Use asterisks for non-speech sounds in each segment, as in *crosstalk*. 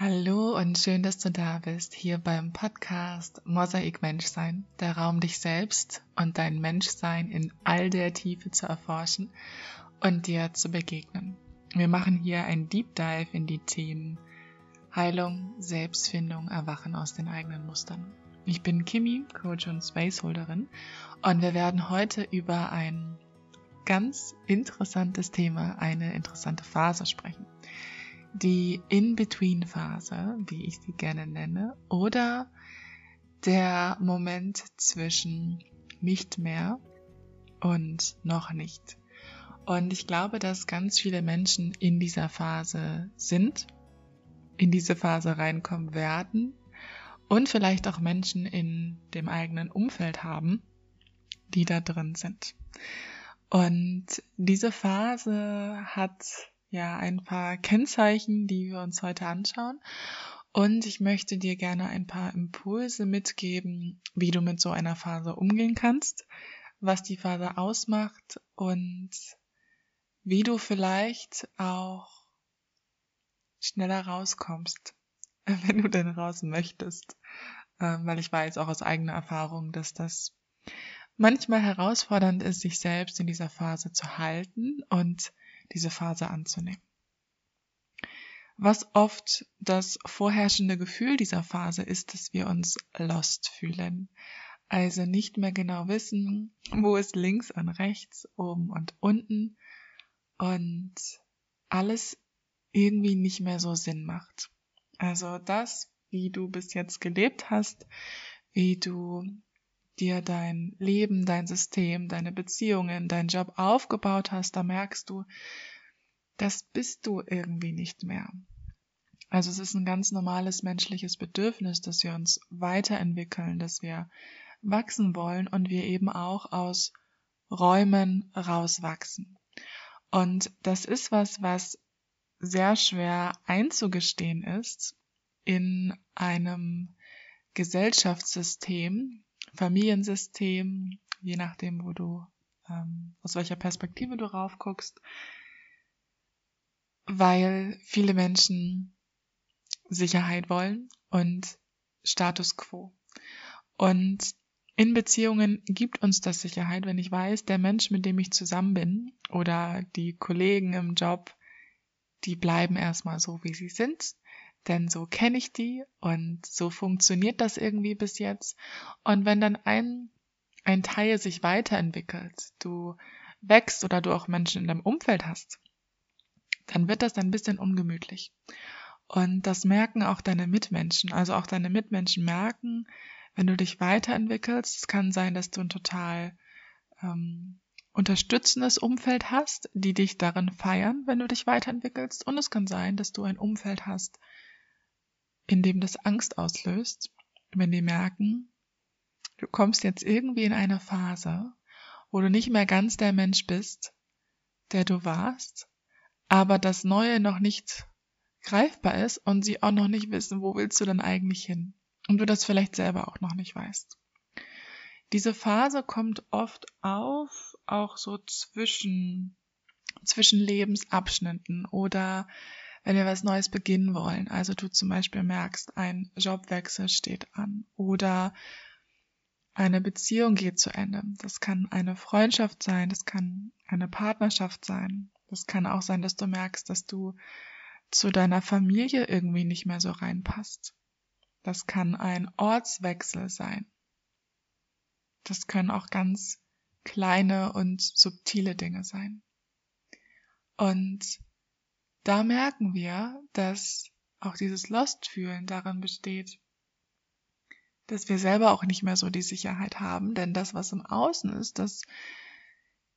Hallo und schön, dass du da bist, hier beim Podcast Mosaik Menschsein, der Raum, dich selbst und dein Menschsein in all der Tiefe zu erforschen und dir zu begegnen. Wir machen hier ein Deep Dive in die Themen Heilung, Selbstfindung, Erwachen aus den eigenen Mustern. Ich bin Kimi, Coach und Spaceholderin und wir werden heute über ein ganz interessantes Thema, eine interessante Phase sprechen die In-Between-Phase, wie ich sie gerne nenne, oder der Moment zwischen nicht mehr und noch nicht. Und ich glaube, dass ganz viele Menschen in dieser Phase sind, in diese Phase reinkommen werden und vielleicht auch Menschen in dem eigenen Umfeld haben, die da drin sind. Und diese Phase hat ja ein paar Kennzeichen, die wir uns heute anschauen. Und ich möchte dir gerne ein paar Impulse mitgeben, wie du mit so einer Phase umgehen kannst, was die Phase ausmacht und wie du vielleicht auch schneller rauskommst, *laughs* wenn du denn raus möchtest. Ähm, weil ich weiß auch aus eigener Erfahrung, dass das manchmal herausfordernd ist, sich selbst in dieser Phase zu halten und diese Phase anzunehmen. Was oft das vorherrschende Gefühl dieser Phase ist, dass wir uns lost fühlen. Also nicht mehr genau wissen, wo ist links und rechts, oben und unten und alles irgendwie nicht mehr so Sinn macht. Also das, wie du bis jetzt gelebt hast, wie du dir dein Leben, dein System, deine Beziehungen, dein Job aufgebaut hast, da merkst du, das bist du irgendwie nicht mehr. Also es ist ein ganz normales menschliches Bedürfnis, dass wir uns weiterentwickeln, dass wir wachsen wollen und wir eben auch aus Räumen rauswachsen. Und das ist was, was sehr schwer einzugestehen ist in einem Gesellschaftssystem, Familiensystem, je nachdem, wo du, ähm, aus welcher Perspektive du raufguckst, weil viele Menschen Sicherheit wollen und Status quo. Und in Beziehungen gibt uns das Sicherheit, wenn ich weiß, der Mensch, mit dem ich zusammen bin oder die Kollegen im Job, die bleiben erstmal so, wie sie sind denn so kenne ich die und so funktioniert das irgendwie bis jetzt. Und wenn dann ein, ein Teil sich weiterentwickelt, du wächst oder du auch Menschen in deinem Umfeld hast, dann wird das ein bisschen ungemütlich. Und das merken auch deine Mitmenschen. Also auch deine Mitmenschen merken, wenn du dich weiterentwickelst, es kann sein, dass du ein total ähm, unterstützendes Umfeld hast, die dich darin feiern, wenn du dich weiterentwickelst. Und es kann sein, dass du ein Umfeld hast, in dem das Angst auslöst, wenn die merken, du kommst jetzt irgendwie in eine Phase, wo du nicht mehr ganz der Mensch bist, der du warst, aber das Neue noch nicht greifbar ist und sie auch noch nicht wissen, wo willst du denn eigentlich hin? Und du das vielleicht selber auch noch nicht weißt. Diese Phase kommt oft auf, auch so zwischen, zwischen Lebensabschnitten oder wenn wir was Neues beginnen wollen. Also du zum Beispiel merkst, ein Jobwechsel steht an oder eine Beziehung geht zu Ende. Das kann eine Freundschaft sein, das kann eine Partnerschaft sein. Das kann auch sein, dass du merkst, dass du zu deiner Familie irgendwie nicht mehr so reinpasst. Das kann ein Ortswechsel sein. Das können auch ganz kleine und subtile Dinge sein. Und da merken wir, dass auch dieses Lost-Fühlen darin besteht, dass wir selber auch nicht mehr so die Sicherheit haben, denn das, was im Außen ist, das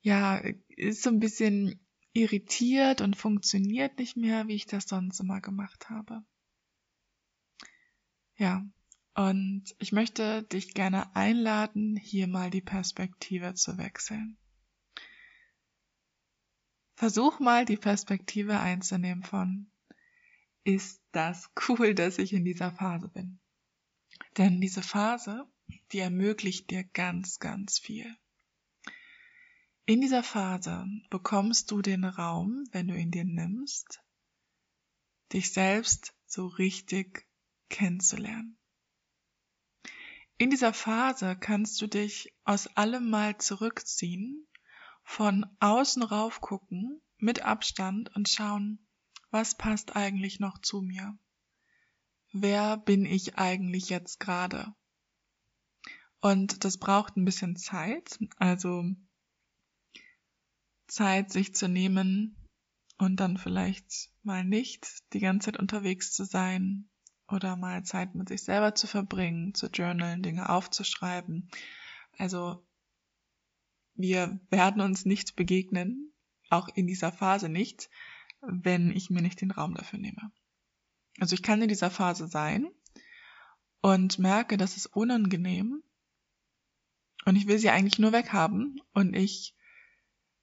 ja ist so ein bisschen irritiert und funktioniert nicht mehr, wie ich das sonst immer gemacht habe. Ja, und ich möchte dich gerne einladen, hier mal die Perspektive zu wechseln. Versuch mal die Perspektive einzunehmen von, ist das cool, dass ich in dieser Phase bin? Denn diese Phase, die ermöglicht dir ganz, ganz viel. In dieser Phase bekommst du den Raum, wenn du ihn dir nimmst, dich selbst so richtig kennenzulernen. In dieser Phase kannst du dich aus allem mal zurückziehen, von außen rauf gucken, mit Abstand und schauen, was passt eigentlich noch zu mir? Wer bin ich eigentlich jetzt gerade? Und das braucht ein bisschen Zeit, also Zeit, sich zu nehmen und dann vielleicht mal nicht die ganze Zeit unterwegs zu sein oder mal Zeit mit sich selber zu verbringen, zu journalen, Dinge aufzuschreiben. Also wir werden uns nicht begegnen, auch in dieser Phase nicht, wenn ich mir nicht den Raum dafür nehme. Also ich kann in dieser Phase sein und merke, das ist unangenehm und ich will sie eigentlich nur weghaben und ich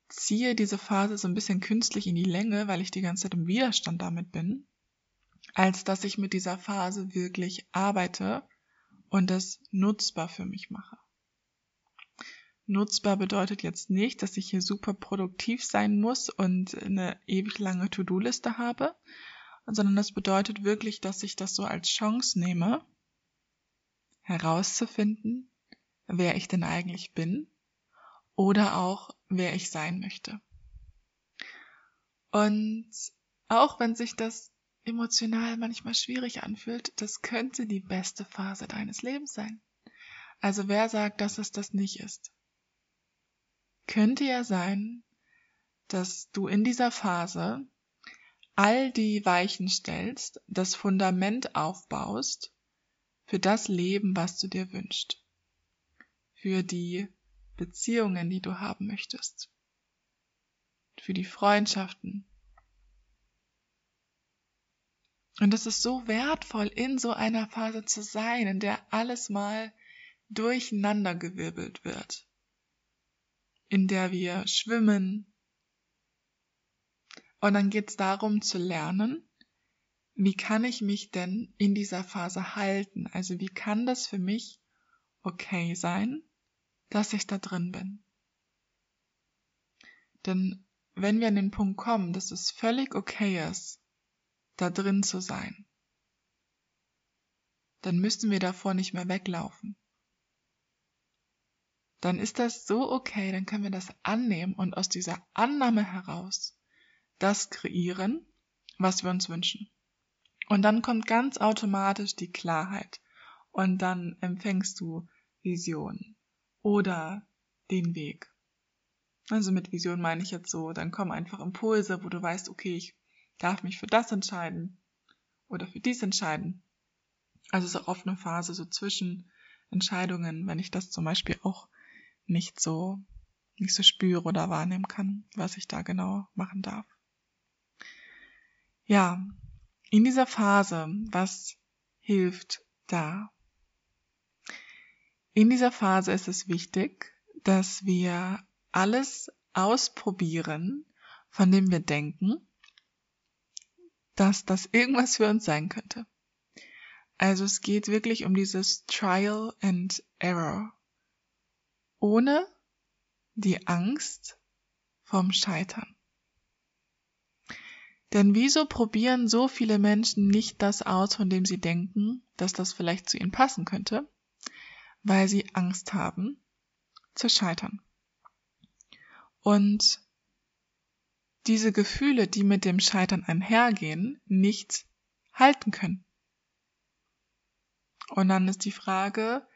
ziehe diese Phase so ein bisschen künstlich in die Länge, weil ich die ganze Zeit im Widerstand damit bin, als dass ich mit dieser Phase wirklich arbeite und das nutzbar für mich mache. Nutzbar bedeutet jetzt nicht, dass ich hier super produktiv sein muss und eine ewig lange To-Do-Liste habe, sondern das bedeutet wirklich, dass ich das so als Chance nehme, herauszufinden, wer ich denn eigentlich bin oder auch wer ich sein möchte. Und auch wenn sich das emotional manchmal schwierig anfühlt, das könnte die beste Phase deines Lebens sein. Also wer sagt, dass es das nicht ist? Könnte ja sein, dass du in dieser Phase all die Weichen stellst, das Fundament aufbaust für das Leben, was du dir wünschst. Für die Beziehungen, die du haben möchtest. Für die Freundschaften, Und es ist so wertvoll, in so einer Phase zu sein, in der alles mal durcheinandergewirbelt wird. In der wir schwimmen. Und dann geht es darum zu lernen, wie kann ich mich denn in dieser Phase halten? Also wie kann das für mich okay sein, dass ich da drin bin? Denn wenn wir an den Punkt kommen, dass es völlig okay ist, da drin zu sein. Dann müssen wir davor nicht mehr weglaufen. Dann ist das so okay, dann können wir das annehmen und aus dieser Annahme heraus das kreieren, was wir uns wünschen. Und dann kommt ganz automatisch die Klarheit und dann empfängst du Visionen oder den Weg. Also mit Vision meine ich jetzt so, dann kommen einfach Impulse, wo du weißt, okay, ich darf mich für das entscheiden oder für dies entscheiden. Also so oft eine Phase so zwischen Entscheidungen, wenn ich das zum Beispiel auch nicht so, nicht so spüre oder wahrnehmen kann, was ich da genau machen darf. Ja, in dieser Phase, was hilft da? In dieser Phase ist es wichtig, dass wir alles ausprobieren, von dem wir denken, dass das irgendwas für uns sein könnte. Also es geht wirklich um dieses Trial and Error. Ohne die Angst vom Scheitern. Denn wieso probieren so viele Menschen nicht das aus, von dem sie denken, dass das vielleicht zu ihnen passen könnte? Weil sie Angst haben zu scheitern. Und diese Gefühle, die mit dem Scheitern einhergehen, nicht halten können. Und dann ist die Frage,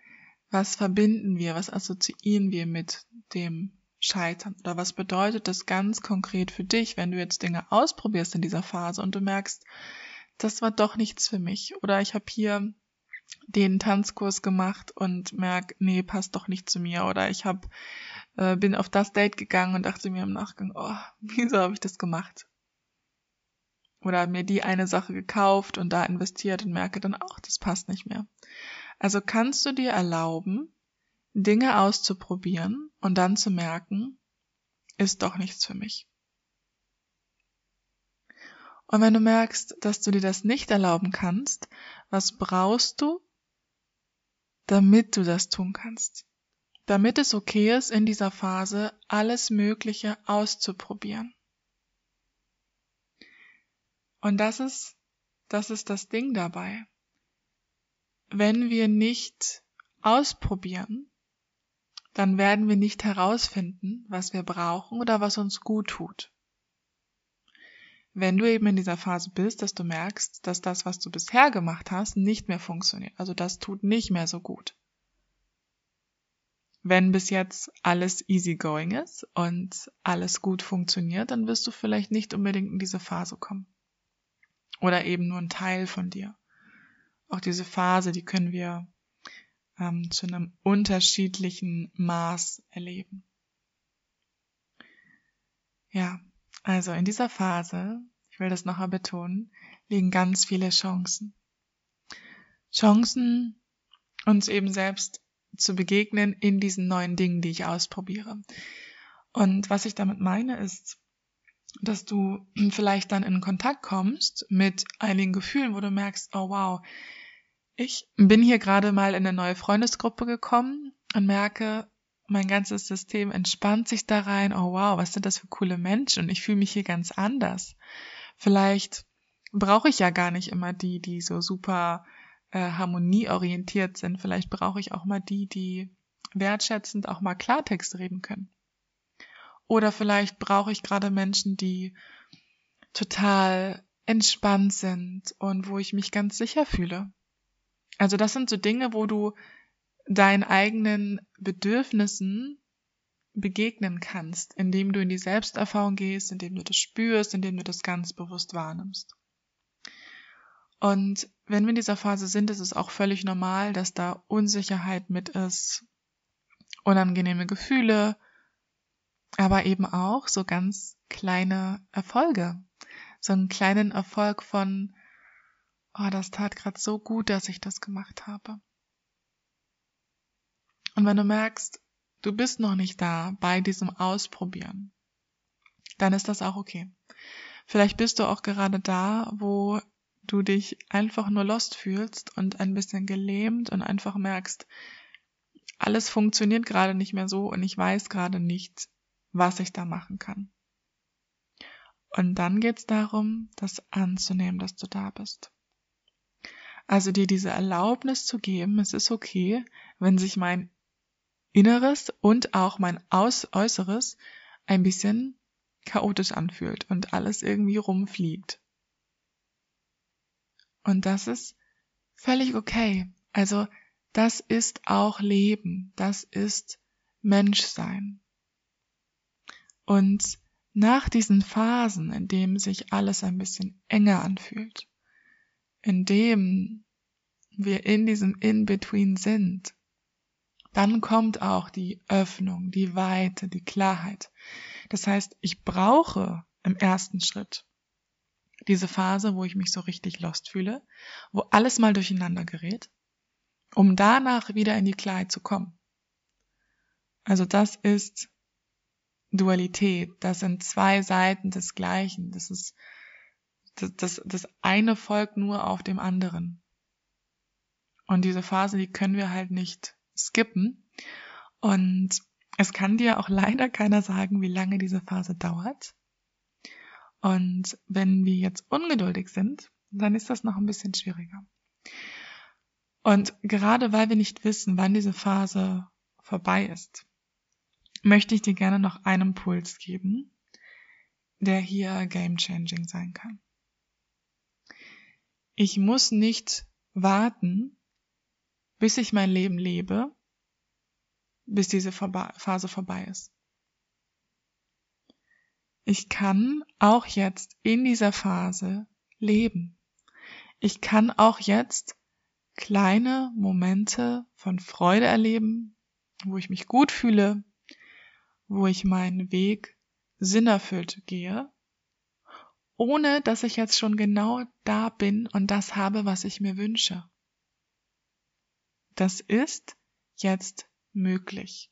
was verbinden wir, was assoziieren wir mit dem Scheitern? Oder was bedeutet das ganz konkret für dich, wenn du jetzt Dinge ausprobierst in dieser Phase und du merkst, das war doch nichts für mich. Oder ich habe hier den Tanzkurs gemacht und merk, nee, passt doch nicht zu mir. Oder ich habe äh, bin auf das Date gegangen und dachte mir im Nachgang, oh, *laughs* wieso habe ich das gemacht? Oder mir die eine Sache gekauft und da investiert und merke dann auch, das passt nicht mehr. Also kannst du dir erlauben, Dinge auszuprobieren und dann zu merken, ist doch nichts für mich. Und wenn du merkst, dass du dir das nicht erlauben kannst, was brauchst du, damit du das tun kannst? damit es okay ist, in dieser Phase alles Mögliche auszuprobieren. Und das ist das ist das Ding dabei. Wenn wir nicht ausprobieren, dann werden wir nicht herausfinden, was wir brauchen oder was uns gut tut. Wenn du eben in dieser Phase bist, dass du merkst, dass das, was du bisher gemacht hast, nicht mehr funktioniert. Also das tut nicht mehr so gut. Wenn bis jetzt alles easygoing ist und alles gut funktioniert, dann wirst du vielleicht nicht unbedingt in diese Phase kommen. Oder eben nur ein Teil von dir. Auch diese Phase, die können wir ähm, zu einem unterschiedlichen Maß erleben. Ja, also in dieser Phase, ich will das nochmal betonen, liegen ganz viele Chancen. Chancen, uns eben selbst zu begegnen in diesen neuen Dingen, die ich ausprobiere. Und was ich damit meine, ist, dass du vielleicht dann in Kontakt kommst mit einigen Gefühlen, wo du merkst, oh wow, ich bin hier gerade mal in eine neue Freundesgruppe gekommen und merke, mein ganzes System entspannt sich da rein. Oh wow, was sind das für coole Menschen und ich fühle mich hier ganz anders. Vielleicht brauche ich ja gar nicht immer die, die so super äh, harmonieorientiert sind. Vielleicht brauche ich auch mal die, die wertschätzend auch mal Klartext reden können. Oder vielleicht brauche ich gerade Menschen, die total entspannt sind und wo ich mich ganz sicher fühle. Also das sind so Dinge, wo du deinen eigenen Bedürfnissen begegnen kannst, indem du in die Selbsterfahrung gehst, indem du das spürst, indem du das ganz bewusst wahrnimmst. Und wenn wir in dieser Phase sind, ist es auch völlig normal, dass da Unsicherheit mit ist, unangenehme Gefühle, aber eben auch so ganz kleine Erfolge. So einen kleinen Erfolg von, oh, das tat gerade so gut, dass ich das gemacht habe. Und wenn du merkst, du bist noch nicht da bei diesem Ausprobieren, dann ist das auch okay. Vielleicht bist du auch gerade da, wo du dich einfach nur lost fühlst und ein bisschen gelähmt und einfach merkst, alles funktioniert gerade nicht mehr so und ich weiß gerade nicht, was ich da machen kann. Und dann geht es darum, das anzunehmen, dass du da bist. Also dir diese Erlaubnis zu geben, es ist okay, wenn sich mein Inneres und auch mein Aus Äußeres ein bisschen chaotisch anfühlt und alles irgendwie rumfliegt. Und das ist völlig okay. Also das ist auch Leben, das ist Menschsein. Und nach diesen Phasen, in dem sich alles ein bisschen enger anfühlt, in dem wir in diesem In-Between sind, dann kommt auch die Öffnung, die Weite, die Klarheit. Das heißt, ich brauche im ersten Schritt diese Phase, wo ich mich so richtig lost fühle, wo alles mal durcheinander gerät, um danach wieder in die Klarheit zu kommen. Also das ist Dualität, das sind zwei Seiten des Gleichen, das ist das, das, das eine folgt nur auf dem anderen. Und diese Phase, die können wir halt nicht skippen. Und es kann dir auch *laughs* leider keiner sagen, wie lange diese Phase dauert. Und wenn wir jetzt ungeduldig sind, dann ist das noch ein bisschen schwieriger. Und gerade weil wir nicht wissen, wann diese Phase vorbei ist, möchte ich dir gerne noch einen Impuls geben, der hier game changing sein kann. Ich muss nicht warten, bis ich mein Leben lebe, bis diese Phase vorbei ist. Ich kann auch jetzt in dieser Phase leben. Ich kann auch jetzt kleine Momente von Freude erleben, wo ich mich gut fühle, wo ich meinen Weg sinnerfüllt gehe, ohne dass ich jetzt schon genau da bin und das habe, was ich mir wünsche. Das ist jetzt möglich.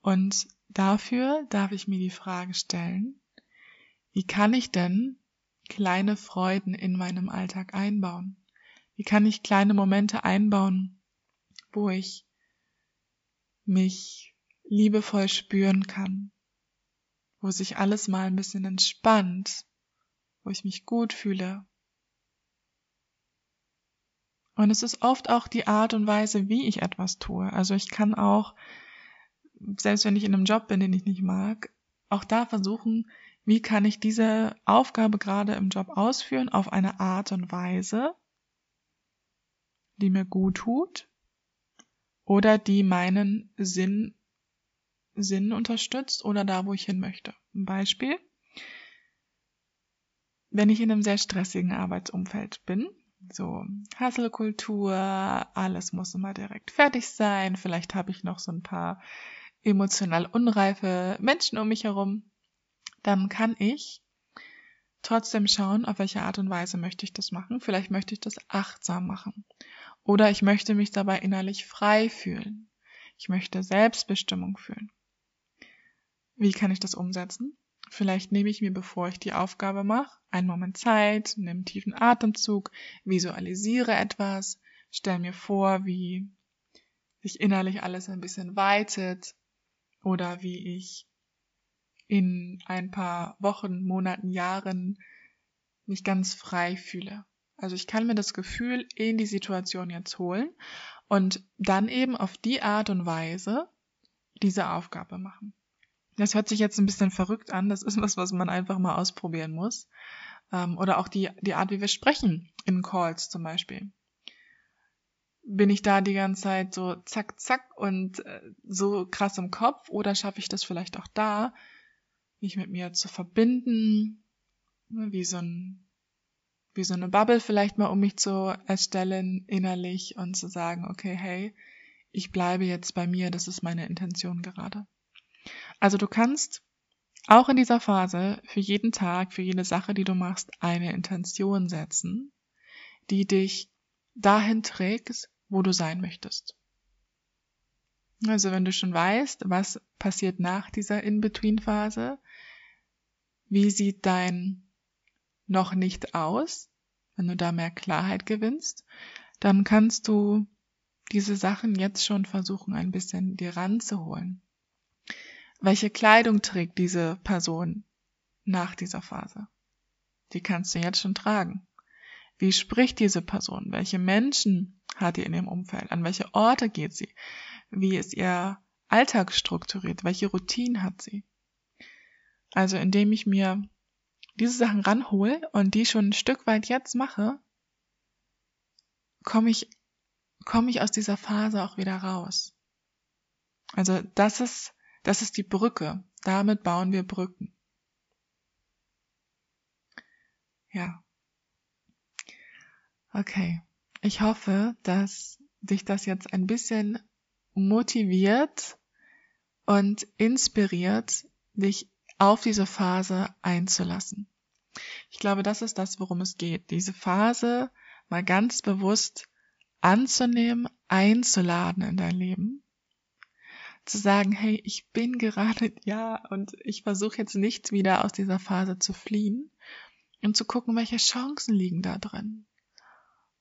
Und dafür darf ich mir die Frage stellen, wie kann ich denn kleine Freuden in meinem Alltag einbauen? Wie kann ich kleine Momente einbauen, wo ich mich liebevoll spüren kann, wo sich alles mal ein bisschen entspannt, wo ich mich gut fühle. Und es ist oft auch die Art und Weise, wie ich etwas tue. Also ich kann auch, selbst wenn ich in einem Job bin, den ich nicht mag, auch da versuchen, wie kann ich diese Aufgabe gerade im Job ausführen auf eine Art und Weise, die mir gut tut oder die meinen Sinn Sinn unterstützt oder da, wo ich hin möchte. Ein Beispiel. Wenn ich in einem sehr stressigen Arbeitsumfeld bin, so Hasselkultur, alles muss immer direkt fertig sein, vielleicht habe ich noch so ein paar emotional unreife Menschen um mich herum, dann kann ich trotzdem schauen, auf welche Art und Weise möchte ich das machen. Vielleicht möchte ich das achtsam machen. Oder ich möchte mich dabei innerlich frei fühlen. Ich möchte Selbstbestimmung fühlen. Wie kann ich das umsetzen? Vielleicht nehme ich mir, bevor ich die Aufgabe mache, einen Moment Zeit, nehme einen tiefen Atemzug, visualisiere etwas, stelle mir vor, wie sich innerlich alles ein bisschen weitet oder wie ich in ein paar Wochen, Monaten, Jahren mich ganz frei fühle. Also ich kann mir das Gefühl in die Situation jetzt holen und dann eben auf die Art und Weise diese Aufgabe machen. Das hört sich jetzt ein bisschen verrückt an, das ist was, was man einfach mal ausprobieren muss. Ähm, oder auch die, die Art, wie wir sprechen in Calls zum Beispiel. Bin ich da die ganze Zeit so zack, zack und äh, so krass im Kopf oder schaffe ich das vielleicht auch da, mich mit mir zu verbinden, ne, wie so ein wie so eine Bubble vielleicht mal um mich zu erstellen innerlich und zu sagen, okay, hey, ich bleibe jetzt bei mir, das ist meine Intention gerade. Also du kannst auch in dieser Phase für jeden Tag, für jede Sache, die du machst, eine Intention setzen, die dich dahin trägt, wo du sein möchtest. Also wenn du schon weißt, was passiert nach dieser In-Between-Phase, wie sieht dein noch nicht aus, wenn du da mehr Klarheit gewinnst, dann kannst du diese Sachen jetzt schon versuchen, ein bisschen dir ranzuholen. Welche Kleidung trägt diese Person nach dieser Phase? Die kannst du jetzt schon tragen. Wie spricht diese Person? Welche Menschen hat ihr in ihrem Umfeld? An welche Orte geht sie? Wie ist ihr Alltag strukturiert? Welche Routinen hat sie? Also indem ich mir diese Sachen ranhole und die schon ein Stück weit jetzt mache, komme ich, komme ich aus dieser Phase auch wieder raus. Also das ist, das ist die Brücke. Damit bauen wir Brücken. Ja. Okay. Ich hoffe, dass dich das jetzt ein bisschen motiviert und inspiriert, dich auf diese Phase einzulassen. Ich glaube, das ist das, worum es geht. Diese Phase mal ganz bewusst anzunehmen, einzuladen in dein Leben. Zu sagen, hey, ich bin gerade, *laughs* ja, und ich versuche jetzt nicht wieder aus dieser Phase zu fliehen und zu gucken, welche Chancen liegen da drin.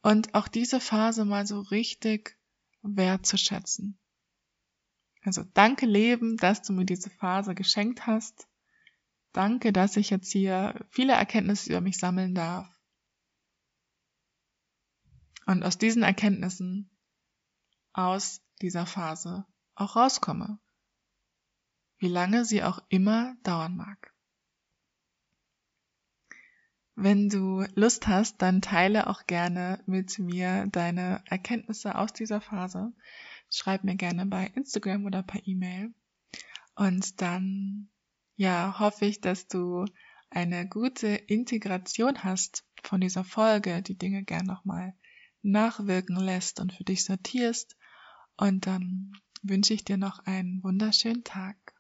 Und auch diese Phase mal so richtig wertzuschätzen. Also danke Leben, dass du mir diese Phase geschenkt hast. Danke, dass ich jetzt hier viele Erkenntnisse über mich sammeln darf. Und aus diesen Erkenntnissen, aus dieser Phase auch rauskomme. Wie lange sie auch immer dauern mag. Wenn du Lust hast, dann teile auch gerne mit mir deine Erkenntnisse aus dieser Phase. Schreib mir gerne bei Instagram oder per E-Mail. Und dann ja, hoffe ich, dass du eine gute Integration hast von dieser Folge, die Dinge gern nochmal nachwirken lässt und für dich sortierst. Und dann wünsche ich dir noch einen wunderschönen Tag.